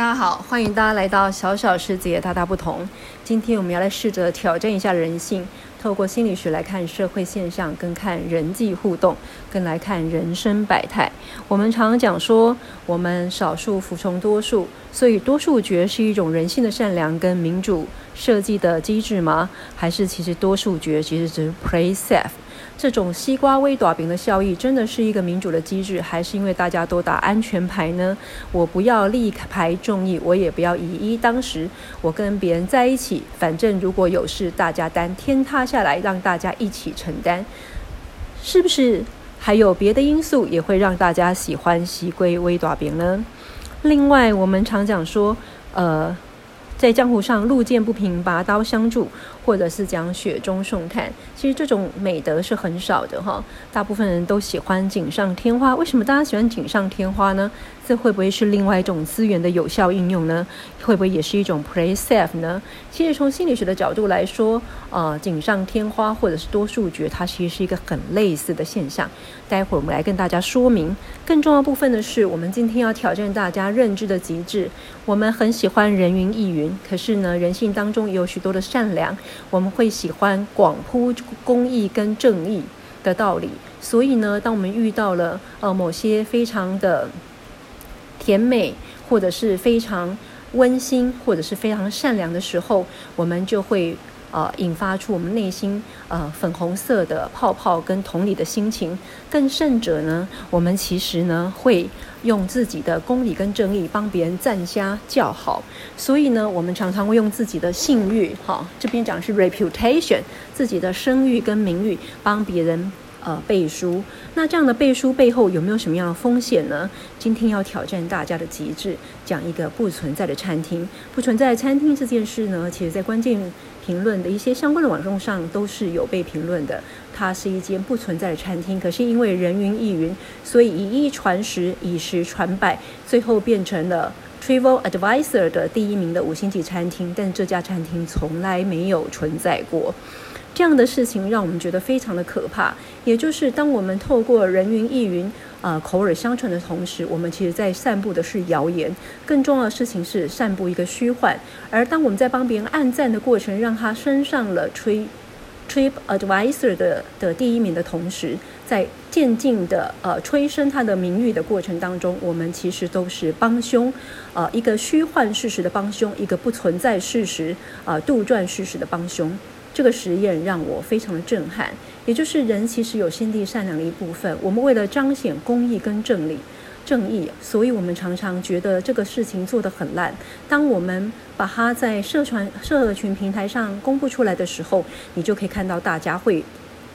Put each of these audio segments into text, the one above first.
大家好，欢迎大家来到小小世界大大不同。今天我们要来试着挑战一下人性，透过心理学来看社会现象，跟看人际互动，跟来看人生百态。我们常常讲说，我们少数服从多数，所以多数决是一种人性的善良跟民主设计的机制吗？还是其实多数决其实只是 play safe？这种西瓜微短饼的效益，真的是一个民主的机制，还是因为大家都打安全牌呢？我不要力排众议，我也不要以一当十，我跟别人在一起，反正如果有事，大家担，天塌下来让大家一起承担，是不是？还有别的因素也会让大家喜欢西龟微短饼呢？另外，我们常讲说，呃。在江湖上路见不平拔刀相助，或者是讲雪中送炭，其实这种美德是很少的哈。大部分人都喜欢锦上添花，为什么大家喜欢锦上添花呢？这会不会是另外一种资源的有效应用呢？会不会也是一种 play safe 呢？其实从心理学的角度来说，呃，锦上添花或者是多数觉，它其实是一个很类似的现象。待会儿我们来跟大家说明。更重要部分的是，我们今天要挑战大家认知的极致。我们很喜欢人云亦云，可是呢，人性当中也有许多的善良。我们会喜欢广铺公义跟正义的道理。所以呢，当我们遇到了呃某些非常的甜美，或者是非常温馨，或者是非常善良的时候，我们就会呃引发出我们内心呃粉红色的泡泡跟同理的心情。更甚者呢，我们其实呢会用自己的公理跟正义帮别人赞家叫好。所以呢，我们常常会用自己的信誉，哈，这边讲是 reputation，自己的声誉跟名誉帮别人。呃，背书，那这样的背书背后有没有什么样的风险呢？今天要挑战大家的极致，讲一个不存在的餐厅。不存在餐厅这件事呢，其实在关键评论的一些相关的网络上都是有被评论的。它是一间不存在的餐厅，可是因为人云亦云，所以以一传十，以十传百，最后变成了 Travel Advisor 的第一名的五星级餐厅。但这家餐厅从来没有存在过。这样的事情让我们觉得非常的可怕。也就是当我们透过人云亦云、啊口耳相传的同时，我们其实在散布的是谣言。更重要的事情是散布一个虚幻。而当我们在帮别人按赞的过程，让他升上了 Trip Trip Advisor 的的第一名的同时，在渐进的呃催生他的名誉的过程当中，我们其实都是帮凶。呃，一个虚幻事实的帮凶，一个不存在事实啊杜撰事实的帮凶。这个实验让我非常的震撼，也就是人其实有心地善良的一部分。我们为了彰显公义跟正理、正义，所以我们常常觉得这个事情做得很烂。当我们把它在社传社群平台上公布出来的时候，你就可以看到大家会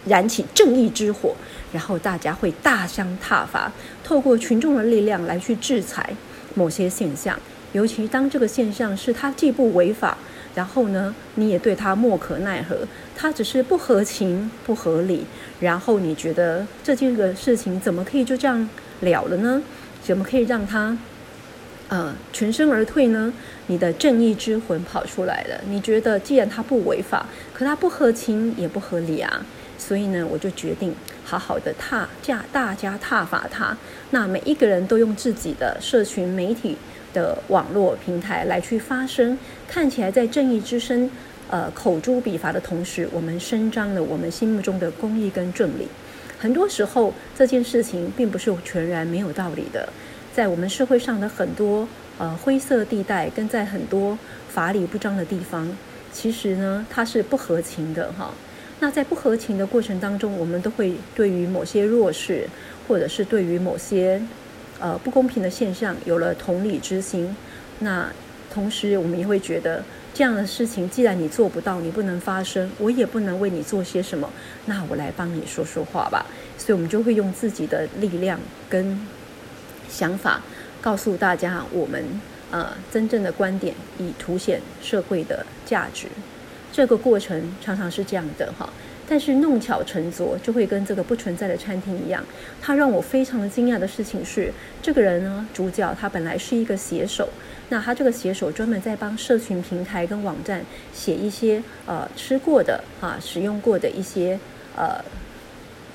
燃起正义之火，然后大家会大相挞伐，透过群众的力量来去制裁某些现象，尤其当这个现象是它既不违法。然后呢，你也对他莫可奈何，他只是不合情、不合理。然后你觉得这件个事情怎么可以就这样了了呢？怎么可以让他呃全身而退呢？你的正义之魂跑出来了。你觉得既然他不违法，可他不合情也不合理啊，所以呢，我就决定好好的踏驾大家踏伐他。那每一个人都用自己的社群媒体。的网络平台来去发声，看起来在正义之声，呃，口诛笔伐的同时，我们伸张了我们心目中的公义跟正理。很多时候，这件事情并不是全然没有道理的。在我们社会上的很多呃灰色地带，跟在很多法理不彰的地方，其实呢，它是不合情的哈。那在不合情的过程当中，我们都会对于某些弱势，或者是对于某些。呃，不公平的现象有了同理之心，那同时我们也会觉得这样的事情，既然你做不到，你不能发声，我也不能为你做些什么，那我来帮你说说话吧。所以，我们就会用自己的力量跟想法，告诉大家我们呃真正的观点，以凸显社会的价值。这个过程常常是这样的哈。但是弄巧成拙，就会跟这个不存在的餐厅一样。他让我非常的惊讶的事情是，这个人呢，主角他本来是一个写手，那他这个写手专门在帮社群平台跟网站写一些呃吃过的啊使用过的一些呃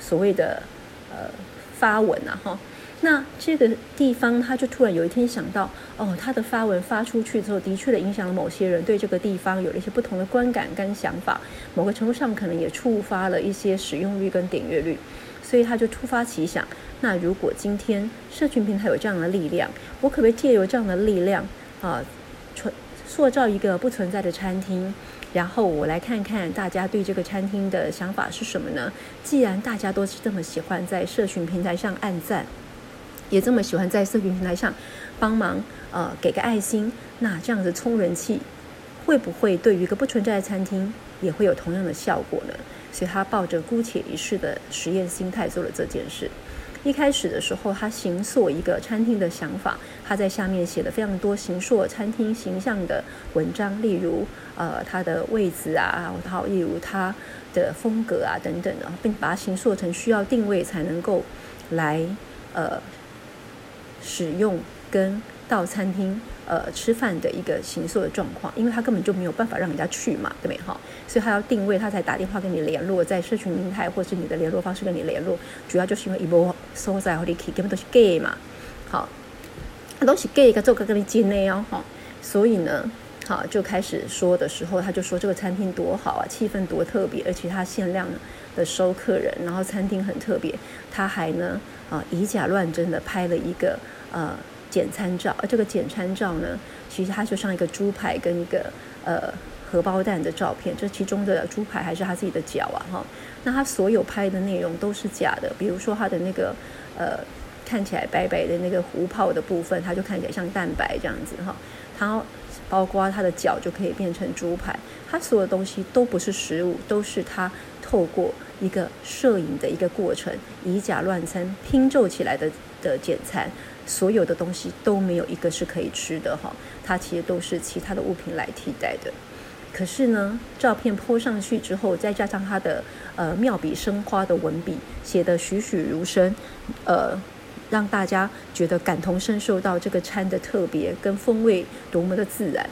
所谓的呃发文啊哈。那这个地方，他就突然有一天想到，哦，他的发文发出去之后，的确的影响了某些人对这个地方有了一些不同的观感跟想法，某个程度上可能也触发了一些使用率跟点阅率，所以他就突发奇想，那如果今天社群平台有这样的力量，我可不可以借由这样的力量啊，存塑造一个不存在的餐厅？然后我来看看大家对这个餐厅的想法是什么呢？既然大家都是这么喜欢在社群平台上按赞。也这么喜欢在社群平台上帮忙，呃，给个爱心，那这样子充人气，会不会对于一个不存在的餐厅也会有同样的效果呢？所以他抱着姑且一试的实验心态做了这件事。一开始的时候，他形塑一个餐厅的想法，他在下面写了非常多形塑餐厅形象的文章，例如呃他的位置啊，然后例如他的风格啊等等的，并把它形塑成需要定位才能够来呃。使用跟到餐厅呃吃饭的一个行塑的状况，因为他根本就没有办法让人家去嘛，对不对哈？所以他要定位，他才打电话跟你联络，在社群平台或是你的联络方式跟你联络，主要就是因为一波所在或者 key 根本都是 gay 嘛，好，都是 gay 该做个跟你接内哦哈，所以呢，好就开始说的时候，他就说这个餐厅多好啊，气氛多特别，而且他限量的收客人，然后餐厅很特别，他还呢。啊，以假乱真的拍了一个呃简餐照，而这个简餐照呢，其实它就像一个猪排跟一个呃荷包蛋的照片，这其中的猪排还是他自己的脚啊，哈，那他所有拍的内容都是假的，比如说他的那个呃看起来白白的那个壶泡的部分，它就看起来像蛋白这样子哈，它包括他的脚就可以变成猪排，他所有东西都不是食物，都是他透过。一个摄影的一个过程，以假乱真拼凑起来的的简餐，所有的东西都没有一个是可以吃的哈，它其实都是其他的物品来替代的。可是呢，照片泼上去之后，再加上它的呃妙笔生花的文笔，写的栩栩如生，呃，让大家觉得感同身受到这个餐的特别跟风味多么的自然。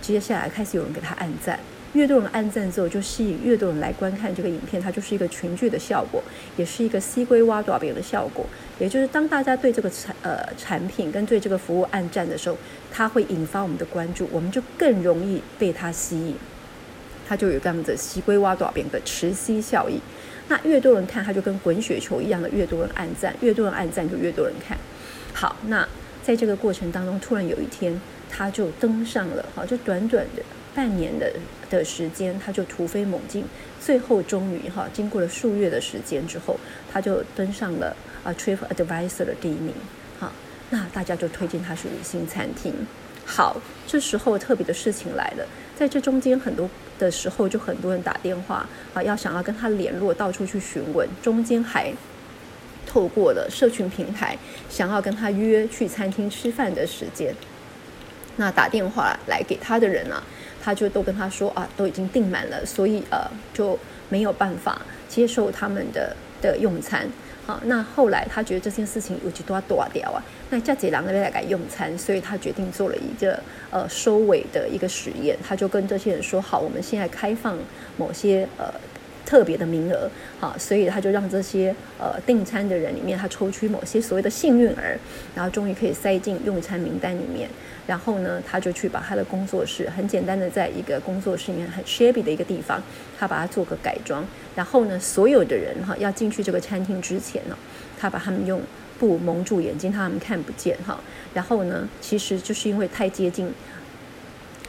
接下来开始有人给他按赞。越多人按赞之后，就吸引越多人来观看这个影片，它就是一个群聚的效果，也是一个西龟挖爪饼的效果。也就是当大家对这个产呃产品跟对这个服务按赞的时候，它会引发我们的关注，我们就更容易被它吸引，它就有这样子西龟挖爪饼的持吸效应。那越多人看，它就跟滚雪球一样的，越多人按赞，越多人按赞就越多人看。好，那在这个过程当中，突然有一天，它就登上了，好，就短短的。半年的的时间，他就突飞猛进，最后终于哈，经过了数月的时间之后，他就登上了啊 Trip Advisor 的第一名，好，那大家就推荐他是五星餐厅。好，这时候特别的事情来了，在这中间很多的时候，就很多人打电话啊，要想要跟他联络，到处去询问，中间还透过了社群平台，想要跟他约去餐厅吃饭的时间。那打电话来给他的人啊。他就都跟他说啊，都已经订满了，所以呃就没有办法接受他们的的用餐。好，那后来他觉得这件事情有几多多掉啊，那叫杰郎那边来改用餐，所以他决定做了一个呃收尾的一个实验。他就跟这些人说，好，我们现在开放某些呃特别的名额，好，所以他就让这些呃订餐的人里面，他抽取某些所谓的幸运儿，然后终于可以塞进用餐名单里面。然后呢，他就去把他的工作室很简单的在一个工作室里面很 shabby 的一个地方，他把它做个改装。然后呢，所有的人哈要进去这个餐厅之前呢，他把他们用布蒙住眼睛，他们看不见哈。然后呢，其实就是因为太接近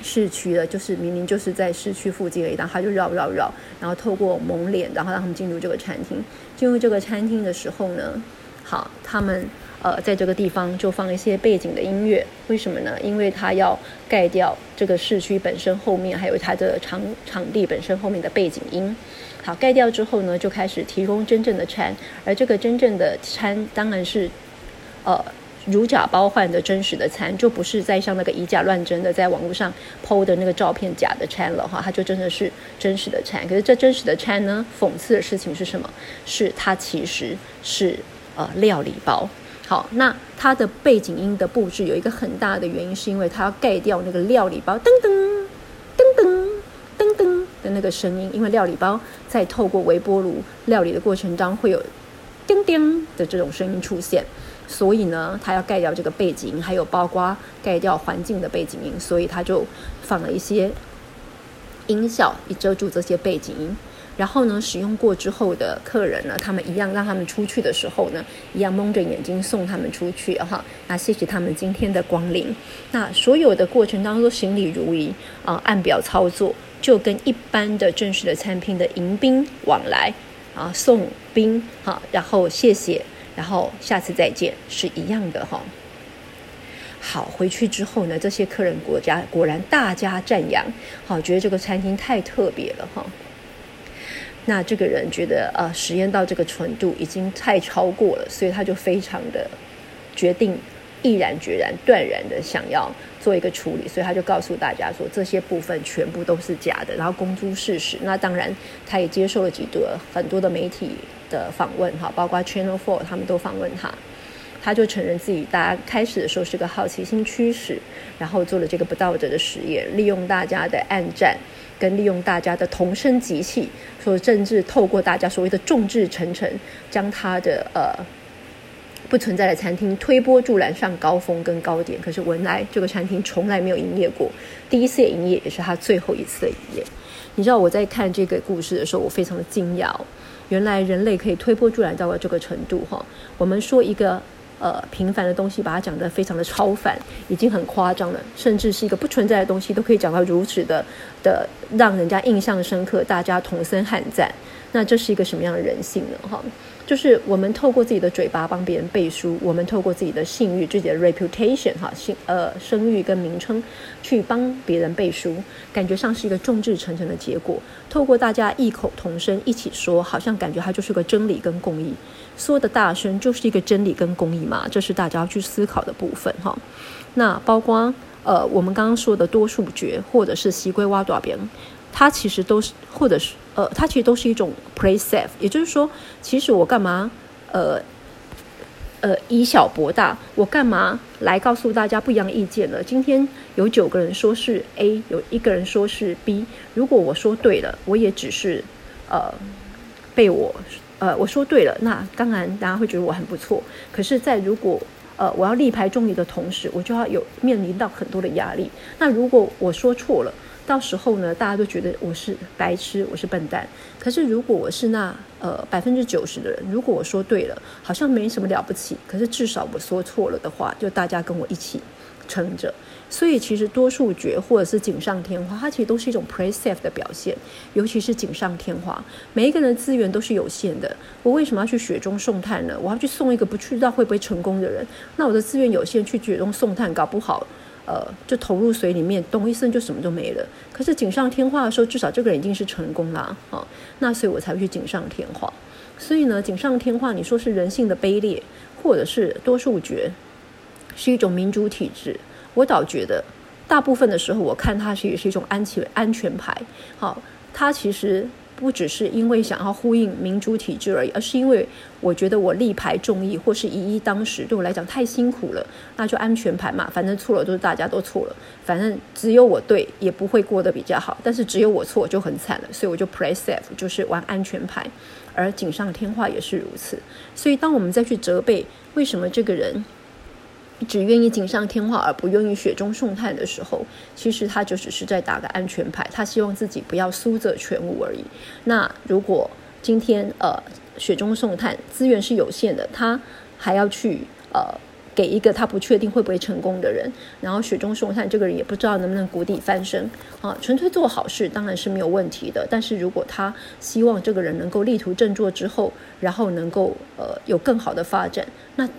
市区的，就是明明就是在市区附近而已，然后他就绕绕绕，然后透过蒙脸，然后让他们进入这个餐厅。进入这个餐厅的时候呢，好，他们。呃，在这个地方就放一些背景的音乐，为什么呢？因为他要盖掉这个市区本身后面，还有它的场场地本身后面的背景音。好，盖掉之后呢，就开始提供真正的餐，而这个真正的餐当然是，呃，如假包换的真实的餐，就不是在像那个以假乱真的在网络上剖的那个照片假的餐了哈，它就真的是真实的餐。可是这真实的餐呢，讽刺的事情是什么？是它其实是呃料理包。好，那它的背景音的布置有一个很大的原因，是因为它要盖掉那个料理包噔噔噔噔噔噔的那个声音，因为料理包在透过微波炉料理的过程当中会有叮叮的这种声音出现。所以呢，他要盖掉这个背景音，还有包括盖掉环境的背景音，所以他就放了一些音效，以遮住这些背景音。然后呢，使用过之后的客人呢，他们一样让他们出去的时候呢，一样蒙着眼睛送他们出去哈。那谢谢他们今天的光临。那所有的过程当中行礼如仪啊，按表操作，就跟一般的正式的餐厅的迎宾往来啊，送宾哈，然后谢谢，然后下次再见是一样的哈。好，回去之后呢，这些客人国家果然大加赞扬，好，觉得这个餐厅太特别了哈。那这个人觉得，呃，实验到这个程度已经太超过了，所以他就非常的决定，毅然决然、断然的想要做一个处理，所以他就告诉大家说，这些部分全部都是假的，然后公诸事实。那当然，他也接受了几多很多的媒体的访问，哈，包括 Channel Four 他们都访问他，他就承认自己，大家开始的时候是个好奇心驱使，然后做了这个不道德的实验，利用大家的暗战。跟利用大家的同声集气，说甚至透过大家所谓的众志成城，将他的呃不存在的餐厅推波助澜上高峰跟高点。可是文莱这个餐厅从来没有营业过，第一次营业也是他最后一次的营业。你知道我在看这个故事的时候，我非常的惊讶，原来人类可以推波助澜到了这个程度哈。我们说一个。呃，平凡的东西把它讲得非常的超凡，已经很夸张了，甚至是一个不存在的东西都可以讲到如此的的，让人家印象深刻，大家同声喊赞。那这是一个什么样的人性呢？哈。就是我们透过自己的嘴巴帮别人背书，我们透过自己的信誉、自己的 reputation 哈，信呃声誉跟名称，去帮别人背书，感觉上是一个众志成城的结果。透过大家异口同声一起说，好像感觉它就是个真理跟公义。说的大声就是一个真理跟公义嘛，这是大家要去思考的部分哈。那包括呃我们刚刚说的多数决，或者是西归挖多边。它其实都是，或者是，呃，它其实都是一种 play safe，也就是说，其实我干嘛，呃，呃，以小博大，我干嘛来告诉大家不一样意见呢？今天有九个人说是 A，有一个人说是 B，如果我说对了，我也只是，呃，被我，呃，我说对了，那当然大家会觉得我很不错。可是，在如果，呃，我要力排众议的同时，我就要有面临到很多的压力。那如果我说错了，到时候呢，大家都觉得我是白痴，我是笨蛋。可是如果我是那呃百分之九十的人，如果我说对了，好像没什么了不起。可是至少我说错了的话，就大家跟我一起撑着。所以其实多数觉或者是锦上添花，它其实都是一种 play safe 的表现。尤其是锦上添花，每一个人的资源都是有限的。我为什么要去雪中送炭呢？我要去送一个不知道会不会成功的人。那我的资源有限，去雪中送炭，搞不好。呃，就投入水里面，咚一声就什么都没了。可是锦上添花的时候，至少这个人已经是成功啦啊。那所以我才会去锦上添花。所以呢，锦上添花，你说是人性的卑劣，或者是多数决，是一种民主体制，我倒觉得大部分的时候，我看它是也是一种安全安全牌。好，它其实。不只是因为想要呼应民主体制而已，而是因为我觉得我力排众议或是一一当时对我来讲太辛苦了，那就安全牌嘛，反正错了都是大家都错了，反正只有我对也不会过得比较好，但是只有我错就很惨了，所以我就 play safe，就是玩安全牌，而锦上添花也是如此，所以当我们再去责备为什么这个人。只愿意锦上添花而不愿意雪中送炭的时候，其实他就只是在打个安全牌，他希望自己不要输则全无而已。那如果今天呃雪中送炭资源是有限的，他还要去呃。给一个他不确定会不会成功的人，然后雪中送炭，这个人也不知道能不能谷底翻身啊。纯粹做好事当然是没有问题的，但是如果他希望这个人能够力图振作之后，然后能够呃有更好的发展，那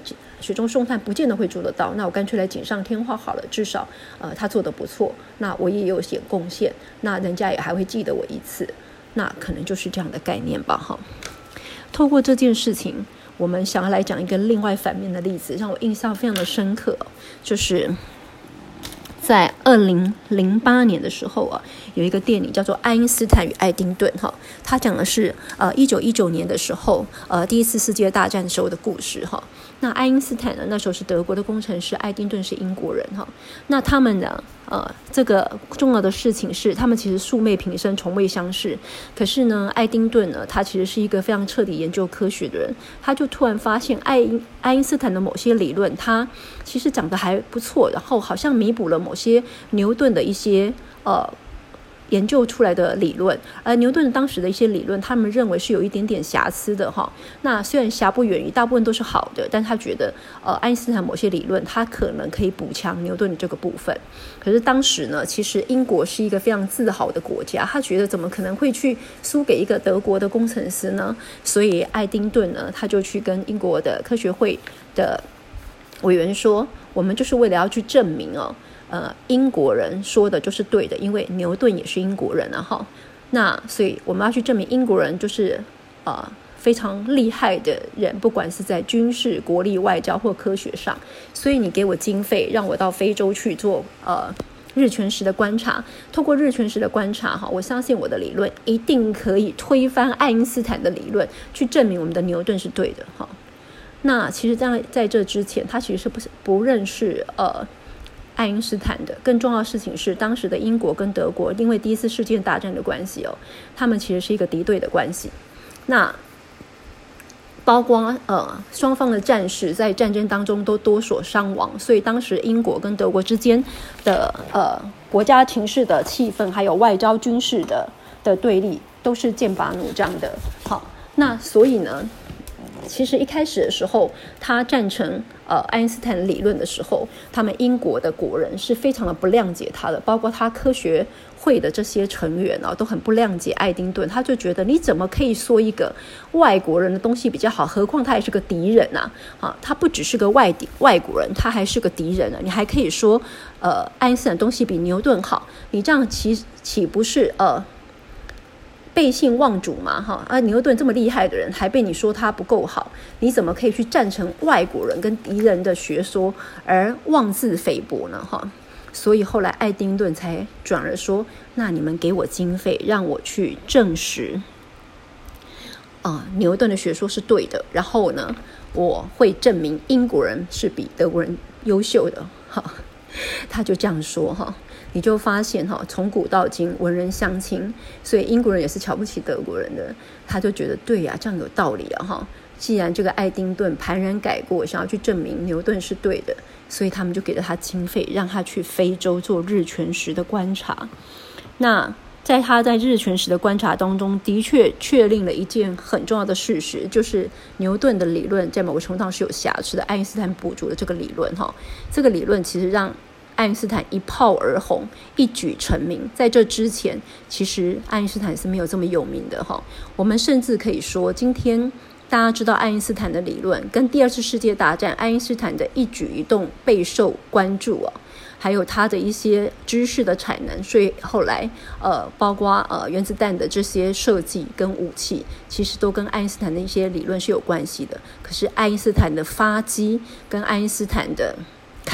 雪中送炭不见得会做得到。那我干脆来锦上添花好了，至少呃他做的不错，那我也有些贡献，那人家也还会记得我一次，那可能就是这样的概念吧哈。透过这件事情。我们想要来讲一个另外反面的例子，让我印象非常的深刻，就是在二零零八年的时候啊，有一个电影叫做《爱因斯坦与爱丁顿》哈，它讲的是呃一九一九年的时候，呃第一次世界大战时候的故事哈。那爱因斯坦呢，那时候是德国的工程师，爱丁顿是英国人哈。那他们呢，呃，这个重要的事情是，他们其实素昧平生，从未相识。可是呢，爱丁顿呢，他其实是一个非常彻底研究科学的人，他就突然发现爱因爱因斯坦的某些理论，他其实讲的还不错，然后好像弥补了某些牛顿的一些呃。研究出来的理论，而牛顿当时的一些理论，他们认为是有一点点瑕疵的哈。那虽然瑕不掩瑜，大部分都是好的，但他觉得，呃，爱因斯坦某些理论，他可能可以补强牛顿的这个部分。可是当时呢，其实英国是一个非常自豪的国家，他觉得怎么可能会去输给一个德国的工程师呢？所以爱丁顿呢，他就去跟英国的科学会的委员说，我们就是为了要去证明哦。呃，英国人说的就是对的，因为牛顿也是英国人啊，哈。那所以我们要去证明英国人就是呃非常厉害的人，不管是在军事、国力、外交或科学上。所以你给我经费，让我到非洲去做呃日全食的观察。透过日全食的观察，哈，我相信我的理论一定可以推翻爱因斯坦的理论，去证明我们的牛顿是对的，哈。那其实，在在这之前，他其实是不不认识呃。爱因斯坦的更重要的事情是，当时的英国跟德国因为第一次世界大战的关系哦，他们其实是一个敌对的关系。那包括呃双方的战士在战争当中都多所伤亡，所以当时英国跟德国之间的呃国家情势的气氛，还有外交军事的的对立，都是剑拔弩张的。好，那所以呢？其实一开始的时候，他赞成呃爱因斯坦理论的时候，他们英国的国人是非常的不谅解他的，包括他科学会的这些成员啊，都很不谅解爱丁顿。他就觉得你怎么可以说一个外国人的东西比较好？何况他也是个敌人呐！啊，他不只是个外敌外国人，他还是个敌人呢。你还可以说呃爱因斯坦东西比牛顿好？你这样岂岂不是呃？背信忘主嘛，哈啊！牛顿这么厉害的人，还被你说他不够好，你怎么可以去赞成外国人跟敌人的学说而妄自菲薄呢？哈！所以后来爱丁顿才转而说：“那你们给我经费，让我去证实啊，牛顿的学说是对的。然后呢，我会证明英国人是比德国人优秀的。”哈，他就这样说哈。你就发现哈，从古到今文人相亲，所以英国人也是瞧不起德国人的。他就觉得对呀，这样有道理啊哈。既然这个爱丁顿盘然改过，想要去证明牛顿是对的，所以他们就给了他经费，让他去非洲做日全食的观察。那在他在日全食的观察当中，的确确定了一件很重要的事实，就是牛顿的理论在某个程度上是有瑕疵的。爱因斯坦补足了这个理论哈，这个理论其实让。爱因斯坦一炮而红，一举成名。在这之前，其实爱因斯坦是没有这么有名的哈。我们甚至可以说，今天大家知道爱因斯坦的理论，跟第二次世界大战爱因斯坦的一举一动备受关注啊，还有他的一些知识的产能。所以后来，呃，包括呃原子弹的这些设计跟武器，其实都跟爱因斯坦的一些理论是有关系的。可是爱因斯坦的发迹跟爱因斯坦的。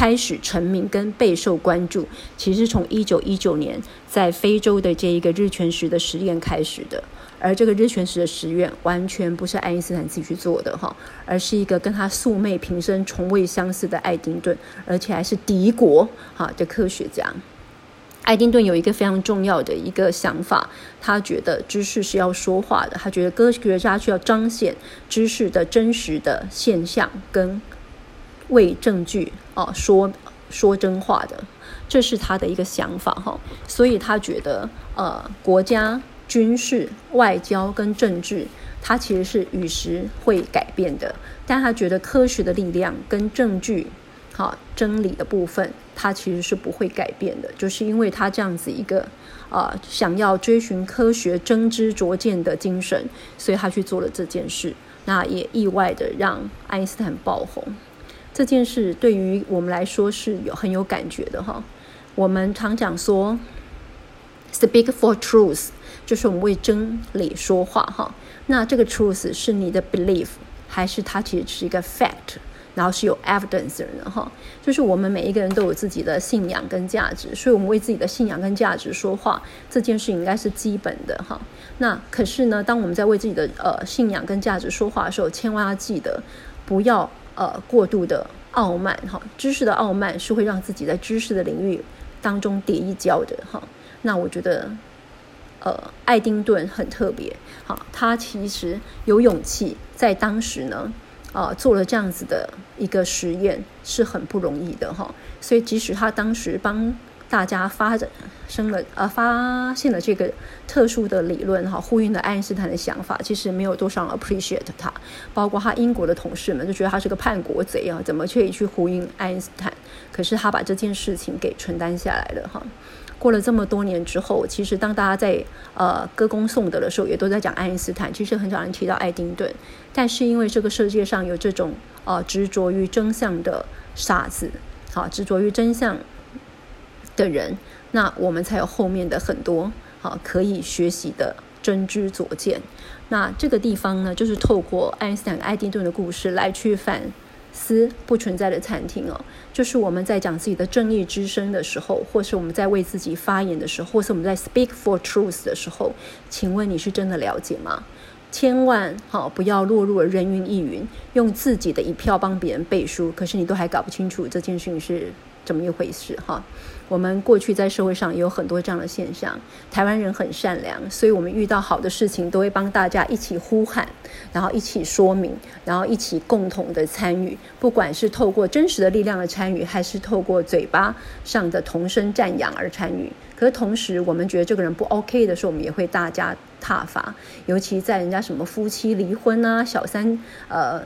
开始成名跟备受关注，其实从一九一九年在非洲的这一个日全食的实验开始的。而这个日全食的实验完全不是爱因斯坦自己去做的哈，而是一个跟他素昧平生、从未相识的爱丁顿，而且还是敌国哈的科学家。爱丁顿有一个非常重要的一个想法，他觉得知识是要说话的，他觉得科学家需要彰显知识的真实的现象跟。为证据啊说说真话的，这是他的一个想法哈，所以他觉得呃国家军事、外交跟政治，它其实是与时会改变的，但他觉得科学的力量跟证据，好真理的部分，它其实是不会改变的，就是因为他这样子一个呃想要追寻科学真知灼见的精神，所以他去做了这件事，那也意外的让爱因斯坦爆红。这件事对于我们来说是有很有感觉的哈。我们常讲说，speak for truth，就是我们为真理说话哈。那这个 truth 是你的 belief，还是它其实是一个 fact，然后是有 evidence 的哈？就是我们每一个人都有自己的信仰跟价值，所以我们为自己的信仰跟价值说话，这件事应该是基本的哈。那可是呢，当我们在为自己的呃信仰跟价值说话的时候，千万要记得不要。呃，过度的傲慢哈，知识的傲慢是会让自己在知识的领域当中跌一跤的哈。那我觉得，呃，爱丁顿很特别，哈，他其实有勇气在当时呢，啊，做了这样子的一个实验是很不容易的哈。所以即使他当时帮大家发展生了呃发现了这个特殊的理论哈，呼应了爱因斯坦的想法，其实没有多少 appreciate 他，包括他英国的同事们就觉得他是个叛国贼啊，怎么可以去呼应爱因斯坦？可是他把这件事情给承担下来了哈。过了这么多年之后，其实当大家在呃歌功颂德的时候，也都在讲爱因斯坦，其实很少人提到爱丁顿。但是因为这个世界上有这种呃执着于真相的傻子，好执着于真相的人。那我们才有后面的很多好可以学习的真知灼见。那这个地方呢，就是透过爱因斯坦、爱丁顿的故事来去反思不存在的餐厅哦。就是我们在讲自己的正义之声的时候，或是我们在为自己发言的时候，或是我们在 speak for truth 的时候，请问你是真的了解吗？千万好不要落入了人云亦云，用自己的一票帮别人背书，可是你都还搞不清楚这件事情是怎么一回事哈。我们过去在社会上也有很多这样的现象。台湾人很善良，所以我们遇到好的事情都会帮大家一起呼喊，然后一起说明，然后一起共同的参与。不管是透过真实的力量的参与，还是透过嘴巴上的同声赞扬而参与。可是同时，我们觉得这个人不 OK 的时候，我们也会大加挞伐。尤其在人家什么夫妻离婚啊、小三呃。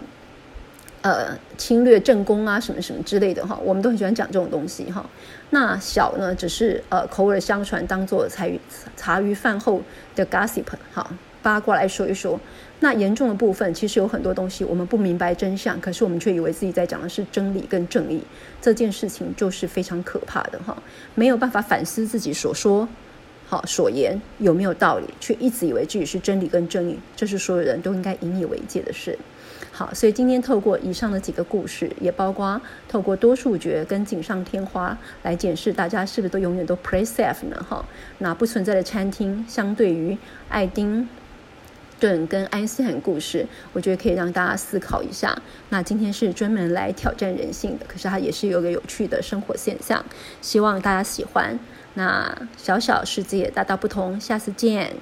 呃，侵略正宫啊，什么什么之类的哈，我们都很喜欢讲这种东西哈。那小呢，只是呃口耳相传，当做茶余茶余饭后的 gossip 哈，八卦来说一说。那严重的部分，其实有很多东西我们不明白真相，可是我们却以为自己在讲的是真理跟正义，这件事情就是非常可怕的哈。没有办法反思自己所说好所言有没有道理，却一直以为自己是真理跟正义，这是所有人都应该引以为戒的事。好，所以今天透过以上的几个故事，也包括透过多数决跟锦上添花来检视大家是不是都永远都 play safe 呢？哈，那不存在的餐厅，相对于爱丁跟爱因斯坦故事，我觉得可以让大家思考一下。那今天是专门来挑战人性的，可是它也是有个有趣的生活现象，希望大家喜欢。那小小世界，大大不同，下次见。